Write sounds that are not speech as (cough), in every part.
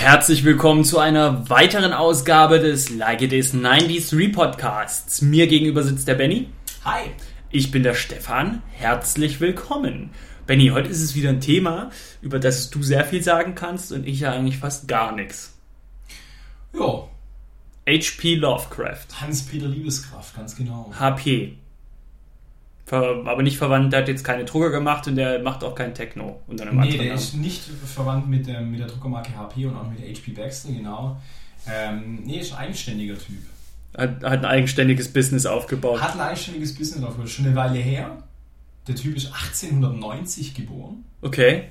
Herzlich willkommen zu einer weiteren Ausgabe des Like It Is 93 Podcasts. Mir gegenüber sitzt der Benny. Hi. Ich bin der Stefan. Herzlich willkommen. Benny, heute ist es wieder ein Thema, über das du sehr viel sagen kannst und ich ja eigentlich fast gar nichts. Ja, H.P. Lovecraft. Hans-Peter Liebeskraft, ganz genau. HP. Aber nicht verwandt, der hat jetzt keine Drucker gemacht und der macht auch kein Techno unter einem Nee, der Namen. ist nicht verwandt mit der, mit der Druckermarke HP und auch mit der HP Baxter, genau. Ähm, nee, ist ein eigenständiger Typ. Hat, hat ein eigenständiges Business aufgebaut. Hat ein eigenständiges Business aufgehört, schon eine Weile her. Der Typ ist 1890 geboren. Okay.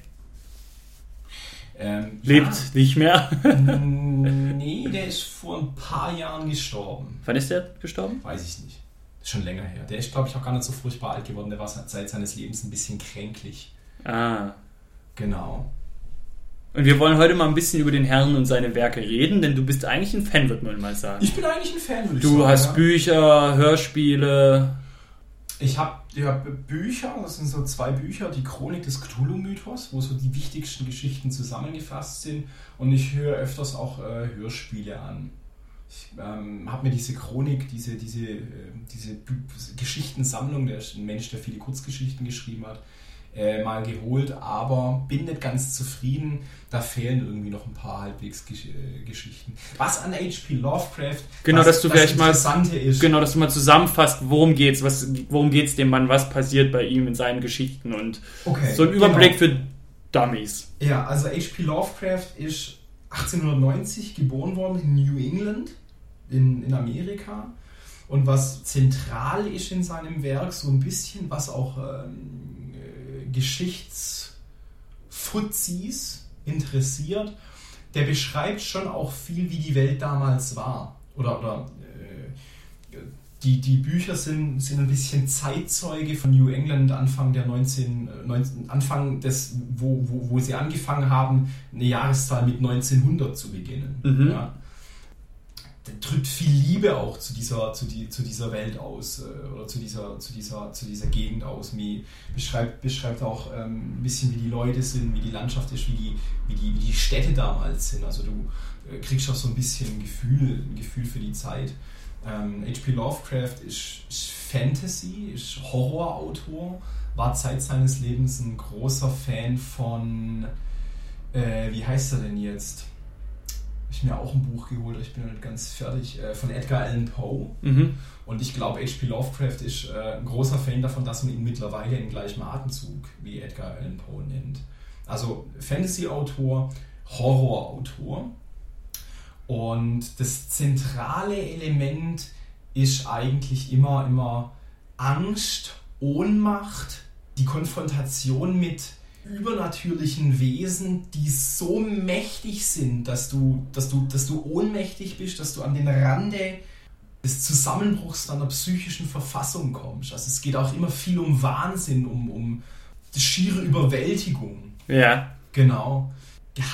Ähm, Lebt nicht mehr. Ja, nee, der ist vor ein paar Jahren gestorben. Wann ist der gestorben? Weiß ich nicht. Ist schon länger her. Der ist, glaube ich, auch gar nicht so furchtbar alt geworden. Der war seit seines Lebens ein bisschen kränklich. Ah. Genau. Und wir wollen heute mal ein bisschen über den Herrn und seine Werke reden, denn du bist eigentlich ein Fan, würde man mal sagen. Ich bin eigentlich ein Fan, würde ich Du sagen. hast ja. Bücher, Hörspiele. Ich habe hab Bücher, das sind so zwei Bücher, die Chronik des Cthulhu-Mythos, wo so die wichtigsten Geschichten zusammengefasst sind. Und ich höre öfters auch äh, Hörspiele an. Ich ähm, habe mir diese Chronik, diese, diese, äh, diese Geschichtensammlung, der ist ein Mensch, der viele Kurzgeschichten geschrieben hat, äh, mal geholt, aber bin nicht ganz zufrieden. Da fehlen irgendwie noch ein paar halbwegs Gesch äh, Geschichten. Was an H.P. Lovecraft Genau, was, dass du vielleicht mal- ist. Genau, dass du mal zusammenfasst, worum geht's, was, worum geht's dem Mann, was passiert bei ihm in seinen Geschichten und Okay, so ein Überblick genau. für Dummies. Ja, also H.P. Lovecraft ist 1890 geboren worden in New England in, in Amerika. Und was zentral ist in seinem Werk, so ein bisschen, was auch ähm, äh, Geschichtsfuzis interessiert, der beschreibt schon auch viel, wie die Welt damals war. Oder, oder die, die Bücher sind, sind ein bisschen Zeitzeuge von New England Anfang der 19, äh, 19 Anfang des, wo, wo, wo sie angefangen haben, eine Jahreszahl mit 1900 zu beginnen. Mhm. Ja. Der drückt viel Liebe auch zu dieser, zu, die, zu dieser Welt aus äh, oder zu dieser, zu, dieser, zu dieser Gegend aus. Wie, beschreibt, beschreibt auch ähm, ein bisschen, wie die Leute sind, wie die Landschaft ist, wie die, wie die, wie die Städte damals sind. Also du äh, kriegst auch so ein bisschen ein Gefühl, ein Gefühl für die Zeit. Ähm, H.P. Lovecraft ist, ist Fantasy, ist Horrorautor, war Zeit seines Lebens ein großer Fan von, äh, wie heißt er denn jetzt? Hab Ich mir auch ein Buch geholt, ich bin noch nicht ganz fertig, äh, von Edgar Allan Poe. Mhm. Und ich glaube, H.P. Lovecraft ist äh, ein großer Fan davon, dass man ihn mittlerweile im gleichen Atemzug wie Edgar Allan Poe nennt. Also Fantasy-Autor, Horror-Autor. Und das zentrale Element ist eigentlich immer, immer Angst, Ohnmacht, die Konfrontation mit übernatürlichen Wesen, die so mächtig sind, dass du, dass du, dass du ohnmächtig bist, dass du an den Rande des Zusammenbruchs deiner psychischen Verfassung kommst. Also es geht auch immer viel um Wahnsinn, um, um die schiere Überwältigung. Ja. Genau.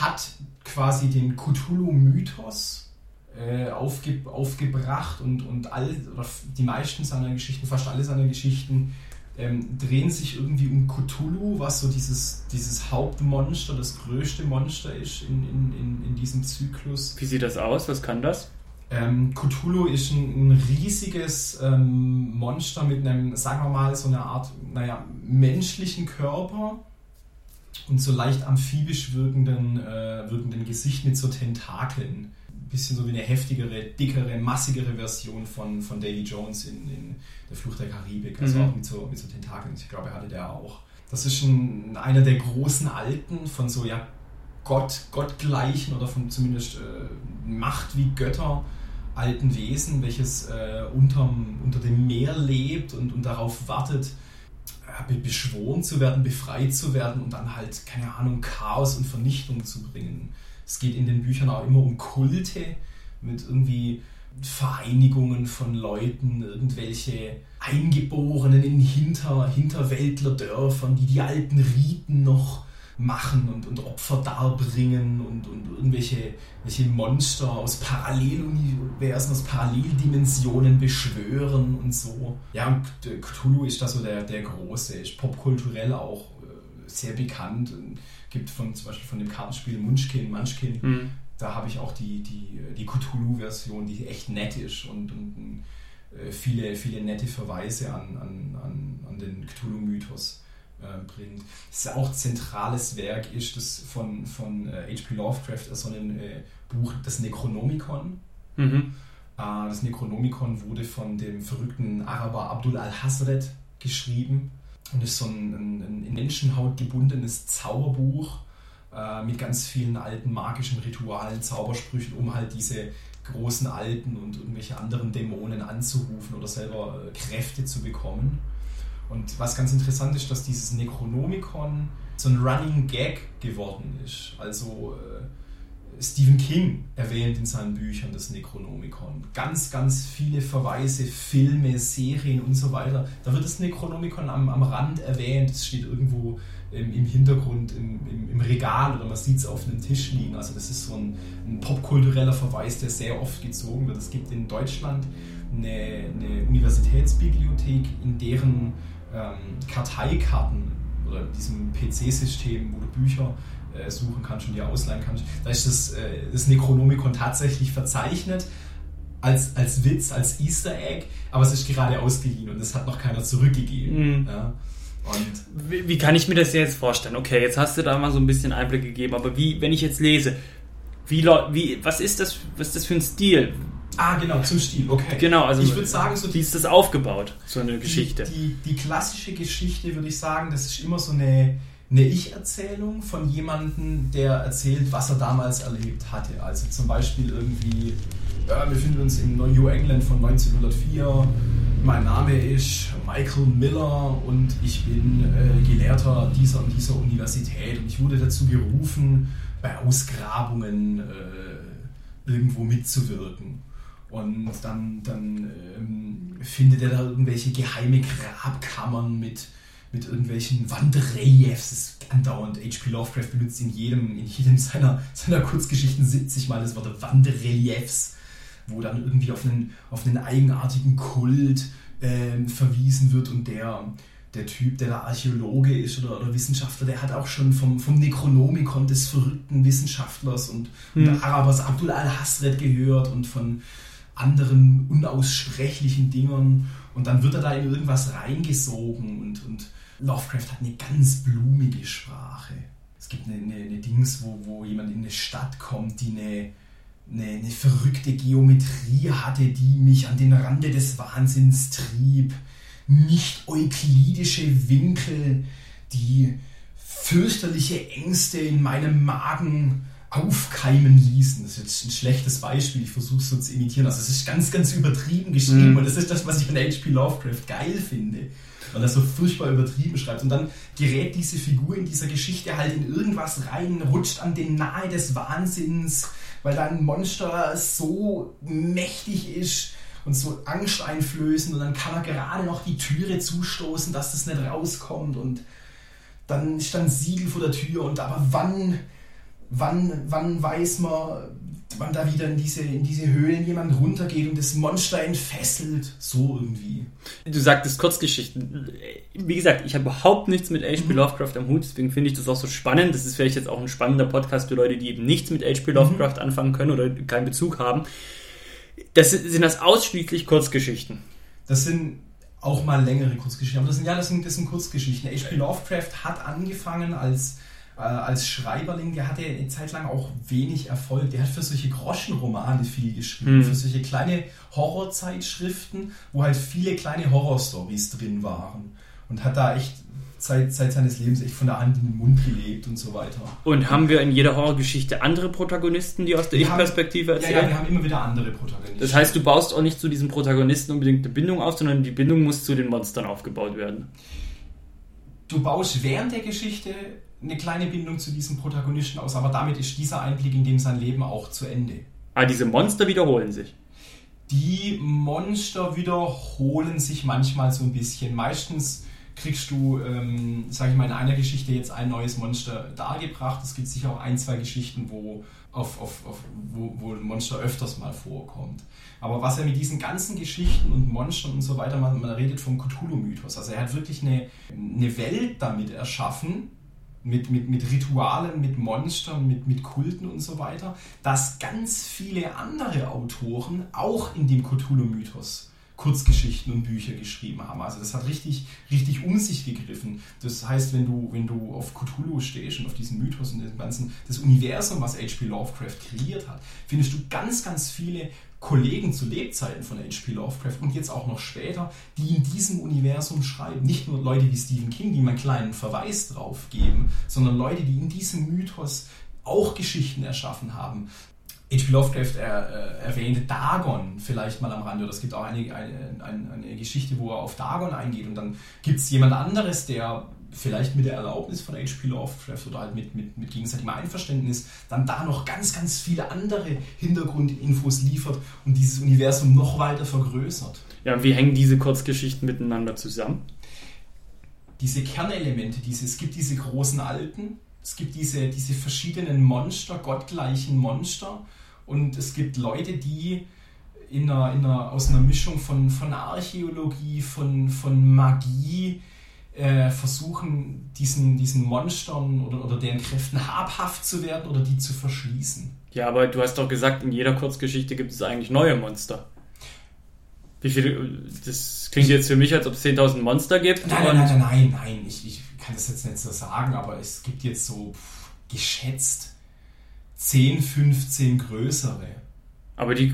Hat quasi den Cthulhu-Mythos äh, aufge aufgebracht und, und all, oder die meisten seiner Geschichten, fast alle seiner Geschichten, ähm, drehen sich irgendwie um Cthulhu, was so dieses, dieses Hauptmonster, das größte Monster ist in, in, in, in diesem Zyklus. Wie sieht das aus? Was kann das? Ähm, Cthulhu ist ein, ein riesiges ähm, Monster mit einem, sagen wir mal, so einer Art, naja, menschlichen Körper und so leicht amphibisch wirkenden, äh, wirkenden Gesicht mit so Tentakeln. Ein bisschen so wie eine heftigere, dickere, massigere Version von, von Davy Jones in, in Der Fluch der Karibik. Also Mhm. auch mit so, mit so Tentakeln. Ich glaube, er hatte der auch. Das ist ein, einer der großen Alten von so, ja, Gott, gottgleichen oder von zumindest äh, Macht wie Götter alten Wesen, welches äh, unterm, unter dem Meer lebt und, und darauf wartet, beschworen zu werden, befreit zu werden und dann halt, keine Ahnung, Chaos und Vernichtung zu bringen. Es geht in den Büchern auch immer um Kulte mit irgendwie Vereinigungen von Leuten, irgendwelche Eingeborenen in Hinter, Hinterwäldlerdörfern, die die alten Riten noch machen und, und Opfer darbringen und, und irgendwelche welche Monster aus Paralleluniversen, aus Paralleldimensionen beschwören und so. Ja, und Cthulhu ist da so der, der Große, ist popkulturell auch äh, sehr bekannt. Und gibt von, zum Beispiel von dem Kartenspiel Munchkin, Munchkin, Hm. Da habe ich auch die, die, die Cthulhu-Version, die echt nett ist und, und äh, viele, viele nette Verweise an, an, an, an den Cthulhu-Mythos bringt. Das ist auch zentrales Werk ist das von, von H.P. Äh, Lovecraft, so ein äh, Buch, das Necronomicon. Mhm. Äh, das Necronomicon wurde von dem verrückten Araber Abdul al-Hasred geschrieben und ist so ein, ein, ein in Menschenhaut gebundenes Zauberbuch äh, mit ganz vielen alten magischen Ritualen, Zaubersprüchen, um halt diese großen Alten und irgendwelche anderen Dämonen anzurufen oder selber äh, Kräfte zu bekommen. Und was ganz interessant ist, dass dieses Necronomicon so ein Running Gag geworden ist. Also äh, Stephen King erwähnt in seinen Büchern das Necronomicon. Ganz, ganz viele Verweise, Filme, Serien und so weiter. Da wird das Necronomicon am, am Rand erwähnt. Es steht irgendwo im, im Hintergrund im, im, im, Regal oder man sieht es auf einem Tisch liegen. Also das ist so ein, ein popkultureller Verweis, der sehr oft gezogen wird. Es gibt in Deutschland eine, eine Universitätsbibliothek, in deren ähm, Karteikarten oder diesem PC-System, wo du Bücher äh, suchen kannst und dir ausleihen kannst, da ist das, äh, das Necronomicon tatsächlich verzeichnet als, als Witz, als Easter Egg, aber es ist gerade ausgeliehen und es hat noch keiner zurückgegeben. Mhm. Ja. Und wie, wie, kann ich mir das jetzt vorstellen? Okay, jetzt hast du da mal so ein bisschen Einblick gegeben, aber wie, wenn ich jetzt lese, wie, wie, was, ist das, was ist das für ein Stil? Ah, genau, zum Stil, okay. Genau, also ich würde sagen, so wie ist das aufgebaut, so eine Geschichte? Die, die, klassische Geschichte, würde ich sagen, das ist immer so eine, eine Ich-Erzählung von jemandem, der erzählt, was er damals erlebt hatte. Also zum Beispiel irgendwie, ja, wir befinden uns in New England von 1904, mein Name ist Michael Miller und ich bin äh, Gelehrter dieser und dieser Universität und ich wurde dazu gerufen, bei Ausgrabungen äh, irgendwo mitzuwirken. Und dann, dann ähm, findet er da irgendwelche geheime Grabkammern mit, mit irgendwelchen Wandreliefs. Das ist andauernd. H.P. Lovecraft benutzt in jedem, in jedem (laughs) seiner, seiner Kurzgeschichten 70 Mal das Wort Wandreliefs, wo dann irgendwie auf einen, auf einen eigenartigen Kult ähm, verwiesen wird und der, der Typ, der da Archäologe ist oder, oder, Wissenschaftler, der hat auch schon vom, vom Necronomicon des verrückten Wissenschaftlers und, hm. und Arabers Abdul al-Hasred gehört und von anderen unaussprechlichen Dingern und dann wird er da in irgendwas reingesogen und, und Lovecraft hat eine ganz blumige Sprache. Es gibt eine, eine, eine Dings, wo, wo jemand in eine Stadt kommt, die eine, eine, eine verrückte Geometrie hatte, die mich an den Rande des Wahnsinns trieb. Nicht euklidische Winkel, die fürchterliche Ängste in meinem Magen aufkeimen ließen. Das ist jetzt ein schlechtes Beispiel, ich versuche es so zu imitieren. Also es ist ganz, ganz übertrieben geschrieben mhm. und das ist das, was ich von H.P. Lovecraft geil finde. Weil er so furchtbar übertrieben schreibt. Und dann gerät diese Figur in dieser Geschichte halt in irgendwas rein, rutscht an den Nahe des Wahnsinns, weil da ein Monster so mächtig ist und so angsteinflößend und dann kann er gerade noch die Türe zustoßen, dass das nicht rauskommt und dann stand Siegel vor der Tür und aber wann wann, wann weiß man, wann da wieder in diese, in diese Höhlen jemand runtergeht und das Monster entfesselt. So irgendwie. Du sagtest Kurzgeschichten. Wie gesagt, ich habe überhaupt nichts mit H.P. Mhm. Lovecraft am Hut, deswegen finde ich das auch so spannend. Das ist vielleicht jetzt auch ein spannender Podcast für Leute, die eben nichts mit H.P. Mhm. Lovecraft mhm. anfangen können oder keinen Bezug haben. Das sind, sind das ausschließlich Kurzgeschichten? Das sind auch mal längere Kurzgeschichten. Aber das sind ja, das sind, das sind Kurzgeschichten. H.P. Lovecraft hat angefangen als äh, als Schreiberling, der hatte eine Zeit lang auch wenig Erfolg. Der hat für solche Groschenromane viel geschrieben, mhm. für solche kleine Horrorzeitschriften, wo halt viele kleine Horrorstories drin waren. Und hat da echt Zeit, Zeit seines Lebens echt von der Hand in den Mund gelebt und so weiter. Und haben wir in jeder Horrorgeschichte andere Protagonisten, die aus der Ich-Perspektive erzählen? Ja, ja, wir haben immer wieder andere Protagonisten. Das heißt, du baust auch nicht zu diesem Protagonisten unbedingt eine Bindung auf, sondern die Bindung muss zu den Monstern aufgebaut werden. Du baust während der Geschichte eine kleine Bindung zu diesem Protagonisten aus, aber damit ist dieser Einblick in dem sein Leben auch zu Ende. Ah, diese Monster wiederholen sich. Die Monster wiederholen sich manchmal so ein bisschen. Meistens kriegst du, ähm, sage ich mal, in einer Geschichte jetzt ein neues Monster dargebracht. Es gibt sicher auch ein, zwei Geschichten, wo, auf, auf, auf, wo, wo ein Monster öfters mal vorkommt. Aber was er mit diesen ganzen Geschichten und Monstern und so weiter, man, man redet vom Cthulhu-Mythos. Also er hat wirklich eine, eine Welt damit erschaffen, mit, mit, mit Ritualen, mit Monstern, mit, mit Kulten und so weiter, dass ganz viele andere Autoren auch in dem Cthulhu-Mythos Kurzgeschichten und Bücher geschrieben haben. Also das hat richtig, richtig um sich gegriffen. Das heißt, wenn du, wenn du auf Cthulhu stehst und auf diesen Mythos und dem ganzen, das Universum, was H.P. Lovecraft kreiert hat, findest du ganz, ganz viele Kollegen zu Lebzeiten von H.P. Lovecraft und jetzt auch noch später, die in diesem Universum schreiben. Nicht nur Leute wie Stephen King, die einen kleinen Verweis drauf geben, sondern Leute, die in diesem Mythos auch Geschichten erschaffen haben. H.P. Lovecraft er, äh, erwähnte Dagon vielleicht mal am Rande, oder es gibt auch eine, eine, eine, eine Geschichte, wo er auf Dagon eingeht und dann gibt es jemand anderes, der vielleicht mit der Erlaubnis von H.P. Lovecraft oder halt mit, mit, mit gegenseitigem Einverständnis dann da noch ganz, ganz viele andere Hintergrundinfos liefert und dieses Universum noch weiter vergrößert. Ja, wie hängen diese Kurzgeschichten miteinander zusammen? Diese Kernelemente, diese, es gibt diese großen Alten, es gibt diese, diese verschiedenen Monster, gottgleichen Monster und es gibt Leute, die in einer, in einer, aus einer Mischung von, von Archäologie, von, von Magie, äh, versuchen, diesen, diesen Monstern oder, oder deren Kräften habhaft zu werden oder die zu verschließen. Ja, aber du hast doch gesagt, in jeder Kurzgeschichte gibt es eigentlich neue Monster. Wie viele. Das klingt jetzt für mich, als ob es 10.000 Monster gibt. Nein, nein, nein, nein, nein. Ich, ich kann das jetzt nicht so sagen, aber es gibt jetzt so pff, geschätzt 10, 15 größere. Aber die,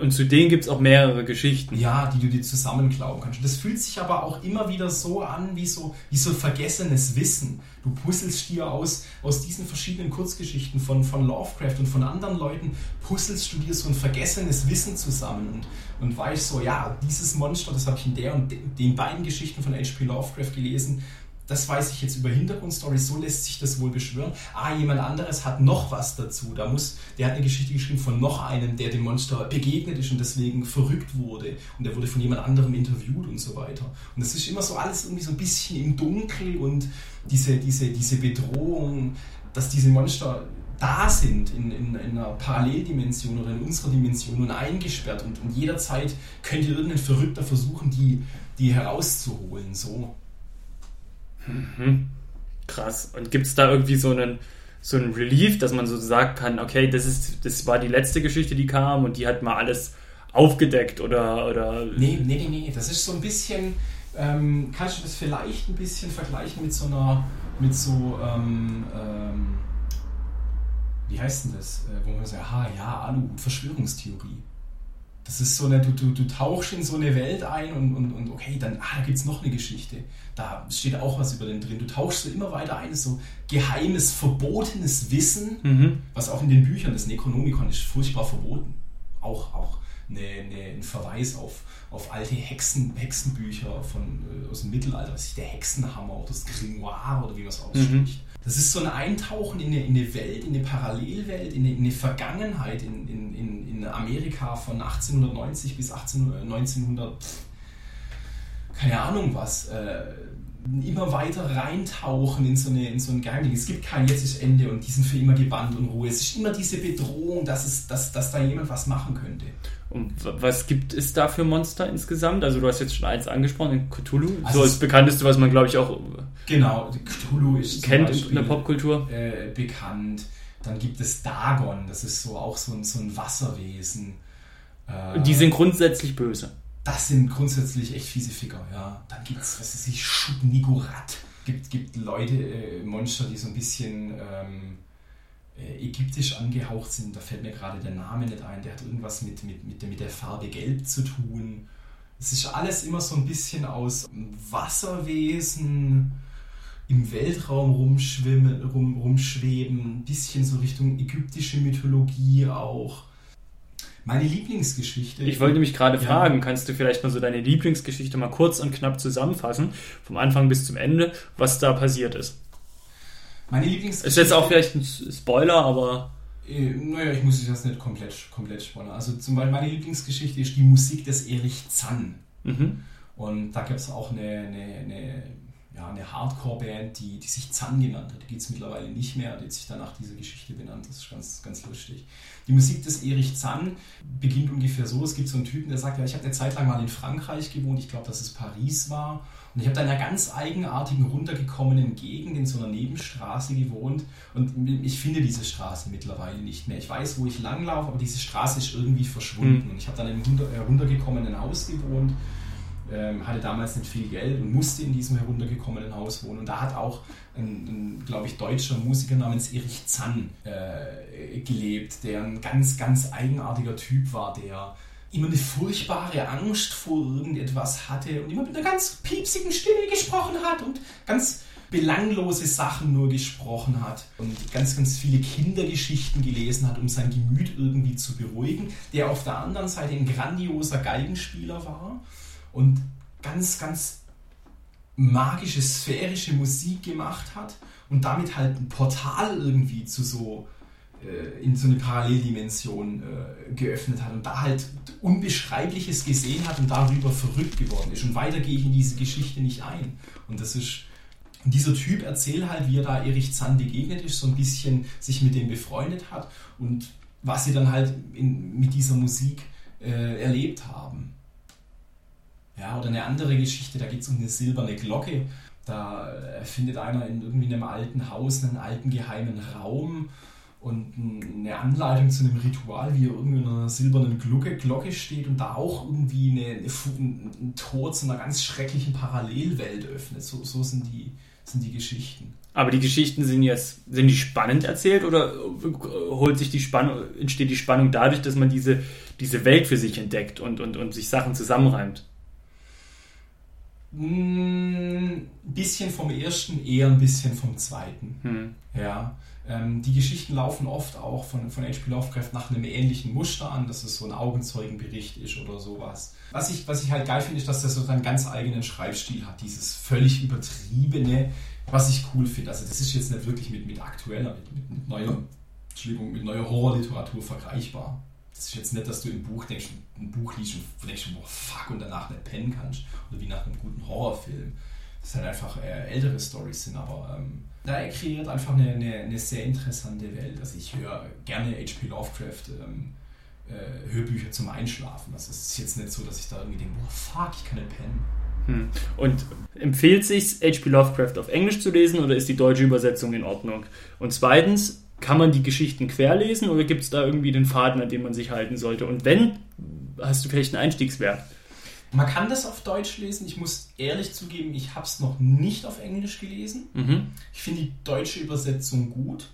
und zu denen gibt es auch mehrere Geschichten. Ja, die du dir zusammenklauben kannst. Das fühlt sich aber auch immer wieder so an, wie so, wie so vergessenes Wissen. Du puzzelst dir aus, aus diesen verschiedenen Kurzgeschichten von, von Lovecraft und von anderen Leuten, puzzelst du dir so ein vergessenes Wissen zusammen und, und weißt so, ja, dieses Monster, das habe ich in der und den beiden Geschichten von H.P. Lovecraft gelesen das weiß ich jetzt über Hintergrundstories, so lässt sich das wohl beschwören. Ah, jemand anderes hat noch was dazu. Da muss, der hat eine Geschichte geschrieben von noch einem, der dem Monster begegnet ist und deswegen verrückt wurde. Und der wurde von jemand anderem interviewt und so weiter. Und das ist immer so alles irgendwie so ein bisschen im Dunkel und diese, diese, diese Bedrohung, dass diese Monster da sind in, in, in, einer Paralleldimension oder in unserer Dimension und eingesperrt und, und jederzeit könnte irgendein Verrückter versuchen, die, die herauszuholen. So. Mhm. Krass. Und gibt es da irgendwie so einen, so einen Relief, dass man so sagen kann, okay, das, ist, das war die letzte Geschichte, die kam und die hat mal alles aufgedeckt oder. oder nee, nee, nee, nee. Das ist so ein bisschen. Ähm, kannst du das vielleicht ein bisschen vergleichen mit so einer. mit so. Ähm, ähm, wie heißt denn das? Äh, wo man sagt, aha, ja, Alu, Verschwörungstheorie. Das ist so eine, du, du, du tauchst in so eine Welt ein und, und, und okay, dann, ah, da gibt es noch eine Geschichte. Da steht auch was über den drin. Du tauchst so immer weiter ein, so geheimes, verbotenes Wissen, mhm. was auch in den Büchern des Necronomicon ist furchtbar verboten. Auch, auch eine, eine, ein Verweis auf, auf alte Hexen, Hexenbücher von, äh, aus dem Mittelalter, was ist der Hexenhammer oder das Grimoire oder wie man es ausspricht. Mhm. Das ist so ein Eintauchen in eine, in eine Welt, in eine Parallelwelt, in eine, in eine Vergangenheit in, in, in, Amerika von 1890 bis 18, 1900, keine Ahnung was. Äh, immer weiter reintauchen in so, eine, in so ein Geheimding. Es gibt kein Jetzt ist Ende und die sind für immer gebannt und Ruhe. Es ist immer diese Bedrohung, dass, es, dass, dass da jemand was machen könnte. Und was gibt es da für Monster insgesamt? Also du hast jetzt schon eins angesprochen, Cthulhu. Also so das bekannteste, was man glaube ich auch genau, Cthulhu ist kennt Beispiel, in der Popkultur. Äh, bekannt. Dann gibt es Dagon, das ist so auch so ein, so ein Wasserwesen. Äh, die sind grundsätzlich böse. Das sind grundsätzlich echt fiese Ficker, ja. Dann gibt es, was weiß ich, Schubnigurat. Gibt, gibt Leute, äh, Monster, die so ein bisschen ähm, äh, ägyptisch angehaucht sind. Da fällt mir gerade der Name nicht ein. Der hat irgendwas mit, mit, mit, der, mit der Farbe Gelb zu tun. Es ist alles immer so ein bisschen aus Wasserwesen, im Weltraum rumschwimmen, rum, rumschweben, ein bisschen so Richtung ägyptische Mythologie auch. Meine Lieblingsgeschichte. Ich wollte mich gerade ja. fragen, kannst du vielleicht mal so deine Lieblingsgeschichte mal kurz und knapp zusammenfassen, vom Anfang bis zum Ende, was da passiert ist? Meine Lieblingsgeschichte. Ist jetzt auch vielleicht ein Spoiler, aber. Äh, naja, ich muss das nicht komplett, komplett spoilern. Also zum Beispiel meine Lieblingsgeschichte ist die Musik des Erich Zann. Mhm. Und da gibt es auch eine, eine, eine, ja, eine Hardcore-Band, die, die sich Zan genannt hat. Die gibt es mittlerweile nicht mehr, die hat sich dann nach dieser Geschichte benannt. Das ist ganz, ganz lustig. Die Musik des Erich Zan beginnt ungefähr so. Es gibt so einen Typen, der sagt, ja, ich habe eine Zeit lang mal in Frankreich gewohnt, ich glaube, dass es Paris war. Und ich habe da in einer ganz eigenartigen, runtergekommenen Gegend in so einer Nebenstraße gewohnt. Und ich finde diese Straße mittlerweile nicht mehr. Ich weiß, wo ich langlaufe, aber diese Straße ist irgendwie verschwunden. Mhm. Und ich habe dann in einem äh, runtergekommenen Haus gewohnt ähm, hatte damals nicht viel Geld und musste in diesem heruntergekommenen Haus wohnen. Und da hat auch ein, ein glaube ich, deutscher Musiker namens Erich Zann äh, gelebt, der ein ganz, ganz eigenartiger Typ war, der immer eine furchtbare Angst vor irgendetwas hatte und immer mit einer ganz piepsigen Stimme gesprochen hat und ganz belanglose Sachen nur gesprochen hat und ganz, ganz viele Kindergeschichten gelesen hat, um sein Gemüt irgendwie zu beruhigen, der auf der anderen Seite ein grandioser Geigenspieler war und ganz, ganz magische, sphärische Musik gemacht hat und damit halt ein Portal irgendwie zu so äh, in so eine Paralleldimension äh, geöffnet hat und da halt Unbeschreibliches gesehen hat und darüber verrückt geworden ist. Und weiter gehe ich in diese Geschichte nicht ein. Und das ist dieser Typ erzählt halt, wie er da Erich Zahn begegnet ist, so ein bisschen sich mit dem befreundet hat und was sie dann halt in, mit dieser Musik äh, erlebt haben. Ja, oder eine andere Geschichte, da geht es um eine silberne Glocke. Da findet einer in irgendwie einem alten Haus einen alten geheimen Raum und eine Anleitung zu einem Ritual, wie er irgendwie in einer silbernen Glocke, Glocke steht und da auch irgendwie eine, eine, ein Tor zu einer ganz schrecklichen Parallelwelt öffnet. So, so sind, die, sind die Geschichten. Aber die Geschichten sind jetzt, sind die spannend erzählt oder holt sich die Spannung, entsteht die Spannung dadurch, dass man diese, diese Welt für sich entdeckt und, und, und sich Sachen zusammenreimt? Ein bisschen vom ersten, eher ein bisschen vom zweiten. Hm. Ja. Ähm, die Geschichten laufen oft auch von, von H.P. Lovecraft nach einem ähnlichen Muster an, dass es so ein Augenzeugenbericht ist oder sowas. Was ich, was ich halt geil finde, ist, dass das so seinen ganz eigenen Schreibstil hat, dieses völlig übertriebene, was ich cool finde. Also das ist jetzt nicht wirklich mit, mit aktueller, mit, mit, mit neuer, Entschuldigung, mit neuer Horrorliteratur vergleichbar. Das ist jetzt nicht, dass du im Buch denkst, ein Buch liest und denkst, boah, fuck, und danach nicht pennen kannst. Oder wie nach einem guten Horrorfilm. Das halt einfach äh, ältere Stories sind, aber ähm, da kreiert einfach eine, eine, eine, sehr interessante Welt. Also ich höre gerne H.P. Lovecraft ähm, äh, Hörbücher zum Einschlafen. Das ist jetzt nicht so, dass ich da irgendwie denke, boah, fuck, ich kann nicht pennen. Hm. Und empfiehlt sich H.P. Lovecraft auf Englisch zu lesen oder ist die deutsche Übersetzung in Ordnung? Und zweitens, kann man die Geschichten querlesen oder gibt es da irgendwie den Faden, an dem man sich halten sollte? Und wenn, hast du vielleicht einen Einstiegswert? Man kann das auf Deutsch lesen. Ich muss ehrlich zugeben, ich habe es noch nicht auf Englisch gelesen. Mhm. Ich finde die deutsche Übersetzung gut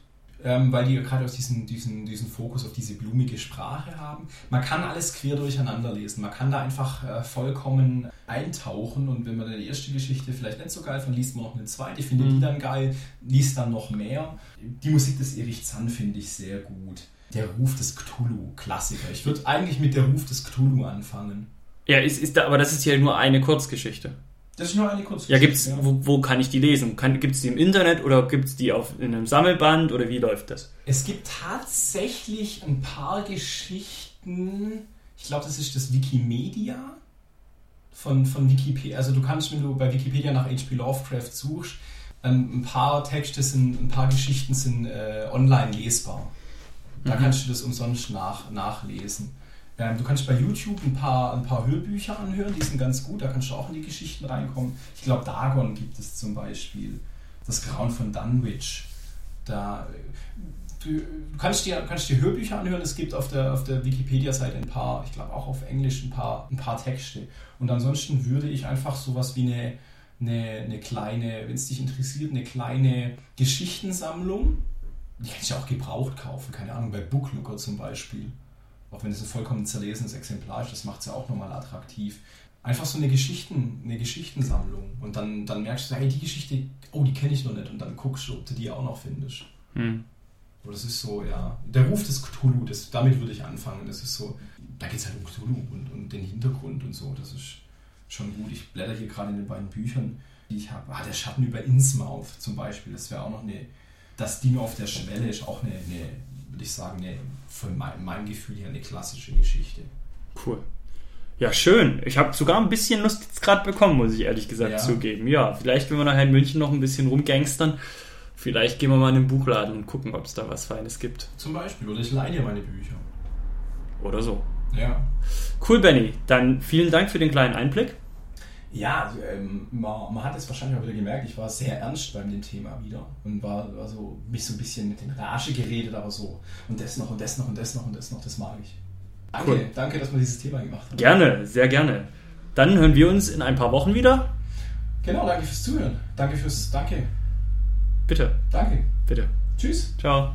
ähm, weil die gerade aus diesen, diesen, diesen Fokus auf diese blumige Sprache haben. Man kann alles quer durcheinander lesen. Man kann da einfach äh, vollkommen eintauchen und wenn man die erste Geschichte vielleicht nicht so geil fand, liest man noch eine zweite, findet mhm. die dann geil, liest dann noch mehr. Die Musik des Erich Zann finde ich sehr gut. Der Ruf des Cthulhu, Klassiker. Ich würde eigentlich mit der Ruf des Cthulhu anfangen. Ja, ist, ist da, aber das ist ja nur eine Kurzgeschichte. Das ist nur eine Kurzgeschichte. Ja, gibt's, ja. Wo, wo, kann ich die lesen? Gibt es die im Internet oder gibt es die auf, in einem Sammelband oder wie läuft das? Es gibt tatsächlich ein paar Geschichten. Ich glaube, das ist das Wikimedia von, von Wikipedia. Also du kannst, wenn du bei Wikipedia nach H.P. Lovecraft suchst, ähm, ein paar Texte sind, ein paar Geschichten sind äh, online lesbar. Da mhm. kannst du das umsonst nach, nachlesen. Ähm, du kannst bei YouTube ein paar, ein paar Hörbücher anhören, die sind ganz gut, da kannst du auch in die Geschichten reinkommen. Ich glaube, Dagon gibt es zum Beispiel. Das Grauen von Dunwich. Da, du kannst dir, kannst dir Hörbücher anhören, es gibt auf der, auf der Wikipedia-Seite ein paar, ich glaube auch auf Englisch ein paar, ein paar Texte. Und ansonsten würde ich einfach sowas wie eine, eine, eine kleine, wenn es dich interessiert, eine kleine Geschichtensammlung, die kannst du auch gebraucht kaufen, keine Ahnung, bei Booklooker zum Beispiel auch wenn es ein vollkommen zerlesenes Exemplar ist, das macht es ja auch nochmal attraktiv. Einfach so eine Geschichten, eine Geschichtensammlung. Und dann, dann merkst du, hey, die Geschichte, oh, die kenne ich noch nicht. Und dann guckst du, ob du die auch noch findest. Hm. Aber das ist so, ja, der Ruf des Cthulhu, das, damit würde ich anfangen. Das ist so, da geht es halt um Cthulhu und, und den Hintergrund und so. Das ist schon gut. Ich blätter hier gerade in den beiden Büchern, die ich habe. Ah, der Schatten über Innsmouth zum Beispiel, das wäre auch noch eine, das Ding auf der Schwelle ist auch eine, eine würde ich sagen, eine, von meinem Gefühl her eine klassische Geschichte. Cool. Ja, schön. Ich habe sogar ein bisschen Lust jetzt gerade bekommen, muss ich ehrlich gesagt Ja. zugeben. Ja, vielleicht, wenn wir nachher in München noch ein bisschen rumgangstern, vielleicht gehen wir mal in den Buchladen und gucken, ob es da was Feines gibt. Zum Beispiel. Oder ich leihe dir meine Bücher. Oder so. Ja. Cool, Benny. Dann vielen Dank für den kleinen Einblick. Ja, also, ähm, man, man hat es wahrscheinlich auch wieder gemerkt, ich war sehr ernst beim dem Thema wieder und war, war so, mich so ein bisschen mit den Rage geredet, aber so und das noch und das noch und das noch und das noch, das mag ich. Danke, Cool. danke, dass wir dieses Thema gemacht haben. Gerne, sehr gerne. Dann hören wir uns in ein paar Wochen wieder. Genau, danke fürs Zuhören. Danke fürs, danke, Bitte, danke. bitte. Tschüss. Ciao.